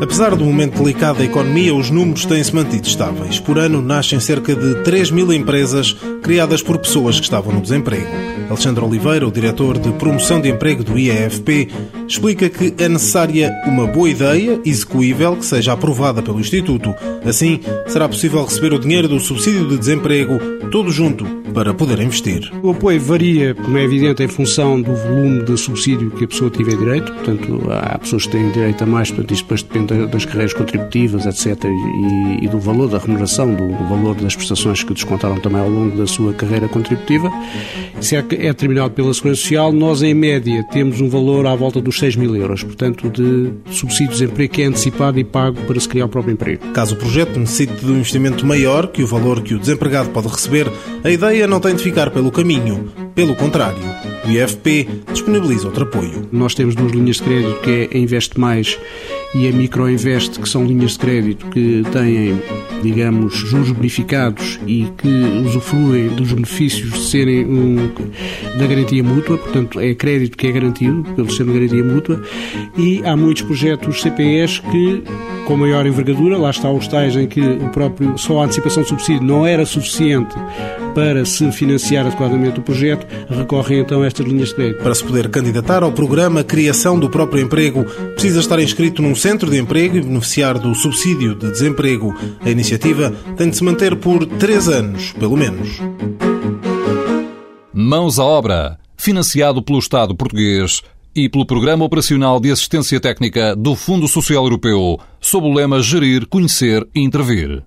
Apesar do momento delicado da economia, os números têm-se mantido estáveis. Por ano nascem cerca de 3 mil empresas criadas por pessoas que estavam no desemprego. Alexandre Oliveira, o diretor de promoção de emprego do IEFP, explica que é necessária uma boa ideia, execuível, que seja aprovada pelo Instituto. Assim, será possível receber o dinheiro do subsídio de desemprego todo junto para poder investir. O apoio varia, como é evidente, em função do volume de subsídio que a pessoa tiver direito. Portanto, há pessoas que têm direito a mais, portanto, isso depois depende das carreiras contributivas, etc., e, e do valor da remuneração, do, do, valor das prestações que descontaram também ao longo da sua carreira contributiva. Isso é, é determinado pela Segurança Social. Nós, em média, temos um valor à volta dos 6 mil euros, portanto, de subsídio de desemprego que é antecipado e pago para se criar o próprio emprego. Caso o projeto necessite de um investimento maior que o valor que o desempregado pode receber, a ideia não tem de ficar pelo caminho. Pelo contrário, o IFP disponibiliza outro apoio. Nós temos duas linhas de crédito que é a Investe Mais e a Microinvest, que são linhas de crédito que têm, digamos, juros bonificados e que usufruem dos benefícios de serem um, da garantia mútua, portanto é crédito que é garantido pelo ser de garantia mútua, e há muitos projetos CPS que com maior envergadura, lá está os tais em que o próprio, só a antecipação de subsídio não era suficiente para se financiar adequadamente o projeto, recorrem então a estas linhas de crédito. Para se poder candidatar ao programa Criação do Próprio Emprego, precisa estar inscrito num centro de emprego e beneficiar do subsídio de desemprego. A iniciativa tem de se manter por três anos, pelo menos. Mãos à obra. Financiado pelo Estado português e pelo Programa Operacional de Assistência Técnica do Fundo Social Europeu, sob o lema Gerir, Conhecer e Intervir.